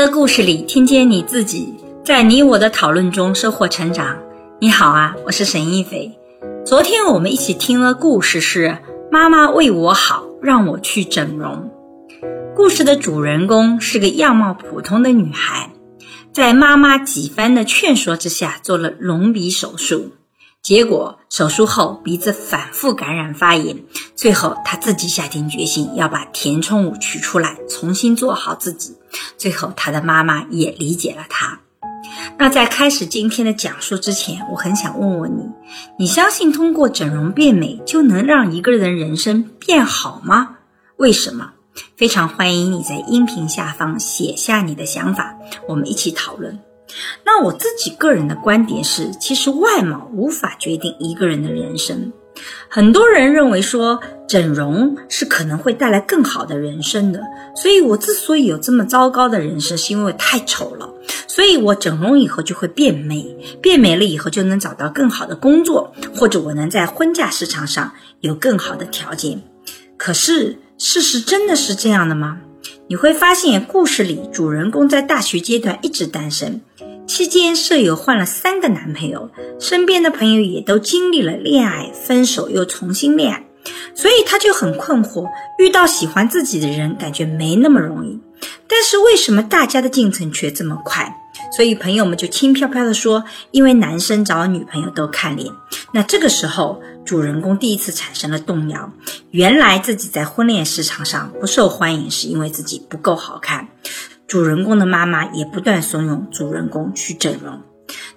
的故事里听见你自己，在你我的讨论中收获成长。你好啊，我是沈一菲。昨天我们一起听了故事是妈妈为我好，让我去整容。故事的主人公是个样貌普通的女孩，在妈妈几番的劝说之下做了隆鼻手术。结果手术后鼻子反复感染发炎，最后他自己下定决心要把填充物取出来，重新做好自己。最后他的妈妈也理解了他。那在开始今天的讲述之前，我很想问问你：你相信通过整容变美就能让一个人人生变好吗？为什么？非常欢迎你在音频下方写下你的想法，我们一起讨论。那我自己个人的观点是，其实外貌无法决定一个人的人生。很多人认为说整容是可能会带来更好的人生的，所以我之所以有这么糟糕的人生，是因为我太丑了。所以我整容以后就会变美，变美了以后就能找到更好的工作，或者我能在婚嫁市场上有更好的条件。可是事实真的是这样的吗？你会发现，故事里主人公在大学阶段一直单身，期间舍友换了三个男朋友，身边的朋友也都经历了恋爱、分手又重新恋爱，所以他就很困惑，遇到喜欢自己的人感觉没那么容易。但是为什么大家的进程却这么快？所以朋友们就轻飘飘地说，因为男生找女朋友都看脸。那这个时候，主人公第一次产生了动摇。原来自己在婚恋市场上不受欢迎，是因为自己不够好看。主人公的妈妈也不断怂恿主人公去整容。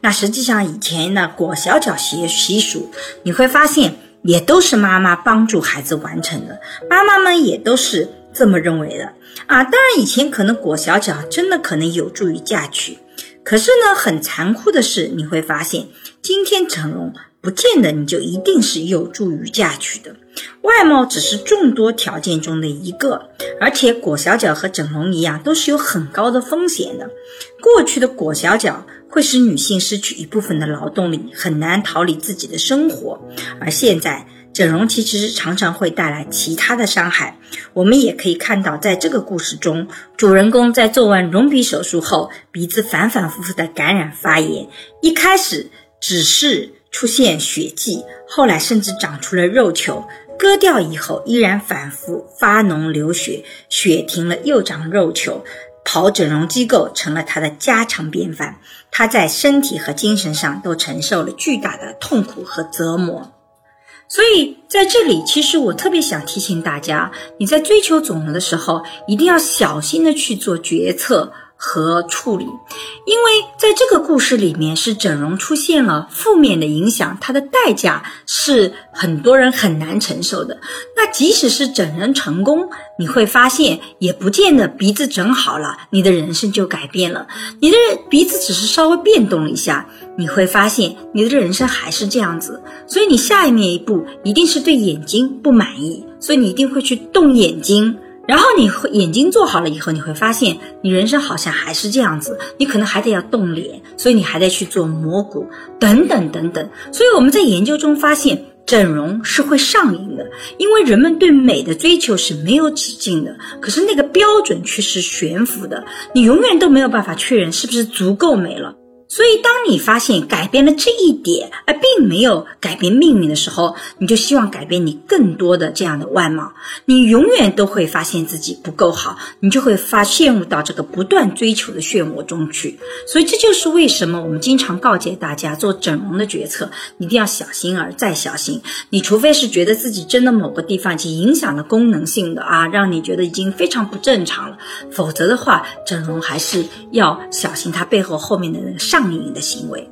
那实际上以前呢裹小脚习习俗，你会发现也都是妈妈帮助孩子完成的。妈妈们也都是这么认为的啊。当然，以前可能裹小脚真的可能有助于嫁娶。可是呢，很残酷的是，你会发现，今天整容不见得你就一定是有助于嫁娶的。外貌只是众多条件中的一个，而且裹小脚和整容一样，都是有很高的风险的。过去的裹小脚会使女性失去一部分的劳动力，很难逃离自己的生活，而现在。整容其实常常会带来其他的伤害。我们也可以看到，在这个故事中，主人公在做完隆鼻手术后，鼻子反反复复的感染发炎，一开始只是出现血迹，后来甚至长出了肉球，割掉以后依然反复发脓流血，血停了又长肉球，跑整容机构成了他的家常便饭。他在身体和精神上都承受了巨大的痛苦和折磨。所以在这里，其实我特别想提醒大家，你在追求整容的时候，一定要小心的去做决策。和处理，因为在这个故事里面是整容出现了负面的影响，它的代价是很多人很难承受的。那即使是整人成功，你会发现也不见得鼻子整好了，你的人生就改变了。你的鼻子只是稍微变动了一下，你会发现你的人生还是这样子。所以你下一面一步一定是对眼睛不满意，所以你一定会去动眼睛。然后你眼睛做好了以后，你会发现你人生好像还是这样子，你可能还得要动脸，所以你还得去做磨骨等等等等。所以我们在研究中发现，整容是会上瘾的，因为人们对美的追求是没有止境的，可是那个标准却是悬浮的，你永远都没有办法确认是不是足够美了。所以，当你发现改变了这一点，而并没有改变命运的时候，你就希望改变你更多的这样的外貌。你永远都会发现自己不够好，你就会发陷入到这个不断追求的漩涡中去。所以，这就是为什么我们经常告诫大家做整容的决策一定要小心而再小心。你除非是觉得自己真的某个地方已经影响了功能性的啊，让你觉得已经非常不正常了，否则的话，整容还是要小心它背后后面的那个上。上瘾的行为。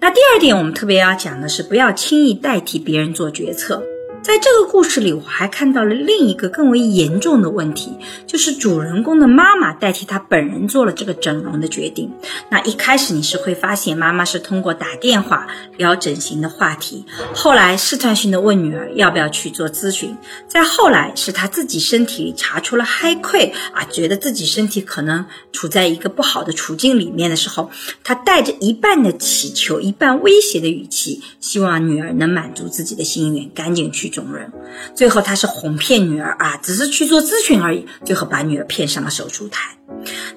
那第二点，我们特别要讲的是，不要轻易代替别人做决策。在这个故事里，我还看到了另一个更为严重的问题，就是主人公的妈妈代替他本人做了这个整容的决定。那一开始你是会发现，妈妈是通过打电话聊整形的话题，后来试探性的问女儿要不要去做咨询，再后来是他自己身体里查出了嗨溃啊，觉得自己身体可能处在一个不好的处境里面的时候，他带着一半的祈求、一半威胁的语气，希望女儿能满足自己的心愿，赶紧去。中人。最后他是哄骗女儿啊，只是去做咨询而已，最后把女儿骗上了手术台。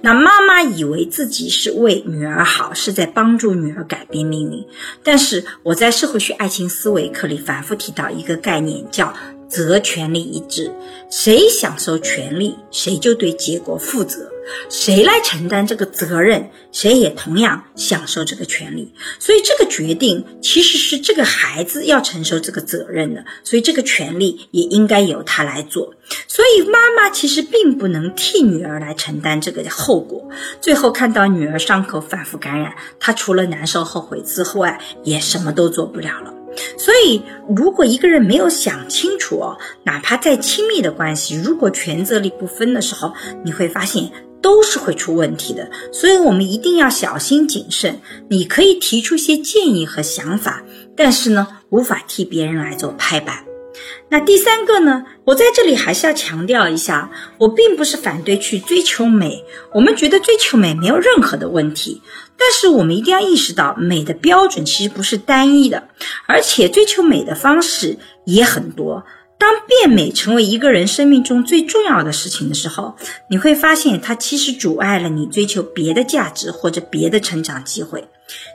那妈妈以为自己是为女儿好，是在帮助女儿改变命运。但是我在社会学爱情思维课里反复提到一个概念，叫责权利一致。谁享受权利，谁就对结果负责。谁来承担这个责任，谁也同样享受这个权利。所以这个决定其实是这个孩子要承受这个责任的，所以这个权利也应该由他来做。所以妈妈其实并不能替女儿来承担这个后果。最后看到女儿伤口反复感染，她除了难受后悔之外，也什么都做不了了。所以，如果一个人没有想清楚哦，哪怕再亲密的关系，如果权责力不分的时候，你会发现。都是会出问题的，所以我们一定要小心谨慎。你可以提出一些建议和想法，但是呢，无法替别人来做拍板。那第三个呢，我在这里还是要强调一下，我并不是反对去追求美，我们觉得追求美没有任何的问题，但是我们一定要意识到，美的标准其实不是单一的，而且追求美的方式也很多。当变美成为一个人生命中最重要的事情的时候，你会发现它其实阻碍了你追求别的价值或者别的成长机会。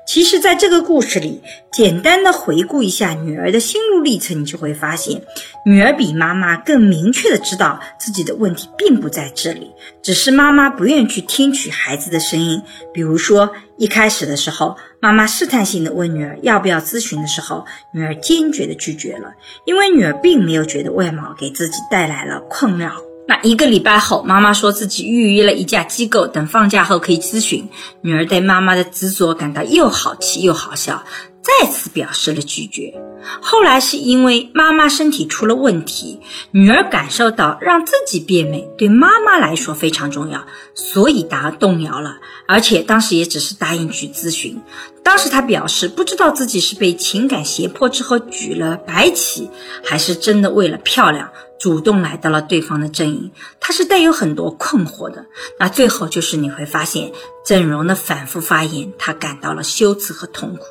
其实，在这个故事里，简单的回顾一下女儿的心路历程，你就会发现，女儿比妈妈更明确的知道自己的问题并不在这里，只是妈妈不愿去听取孩子的声音。比如说，一开始的时候，妈妈试探性的问女儿要不要咨询的时候，女儿坚决的拒绝了，因为女儿并没有觉得外貌给自己带来了困扰。那一个礼拜后，妈妈说自己预约了一家机构，等放假后可以咨询。女儿对妈妈的执着感到又好气又好笑，再次表示了拒绝。后来是因为妈妈身体出了问题，女儿感受到让自己变美对妈妈来说非常重要，所以答动摇了，而且当时也只是答应去咨询。当时她表示不知道自己是被情感胁迫之后举了白旗，还是真的为了漂亮。主动来到了对方的阵营，他是带有很多困惑的。那最后就是你会发现，整容的反复发言，他感到了羞耻和痛苦。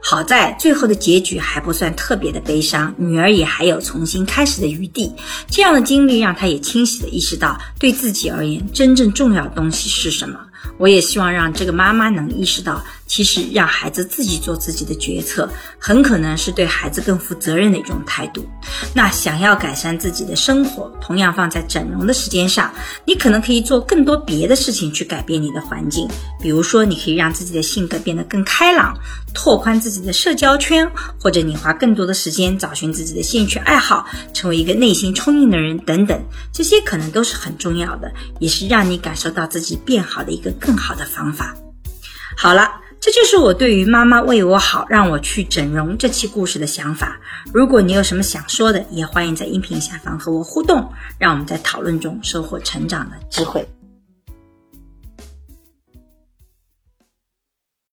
好在最后的结局还不算特别的悲伤，女儿也还有重新开始的余地。这样的经历让她也清晰的意识到，对自己而言，真正重要的东西是什么。我也希望让这个妈妈能意识到，其实让孩子自己做自己的决策，很可能是对孩子更负责任的一种态度。那想要改善自己的生活，同样放在整容的时间上，你可能可以做更多别的事情去改变你的环境。比如说，你可以让自己的性格变得更开朗，拓宽自己的社交圈，或者你花更多的时间找寻自己的兴趣爱好，成为一个内心充盈的人等等。这些可能都是很重要的，也是让你感受到自己变好的一个。更好的方法。好了，这就是我对于妈妈为我好，让我去整容这期故事的想法。如果你有什么想说的，也欢迎在音频下方和我互动，让我们在讨论中收获成长的机会。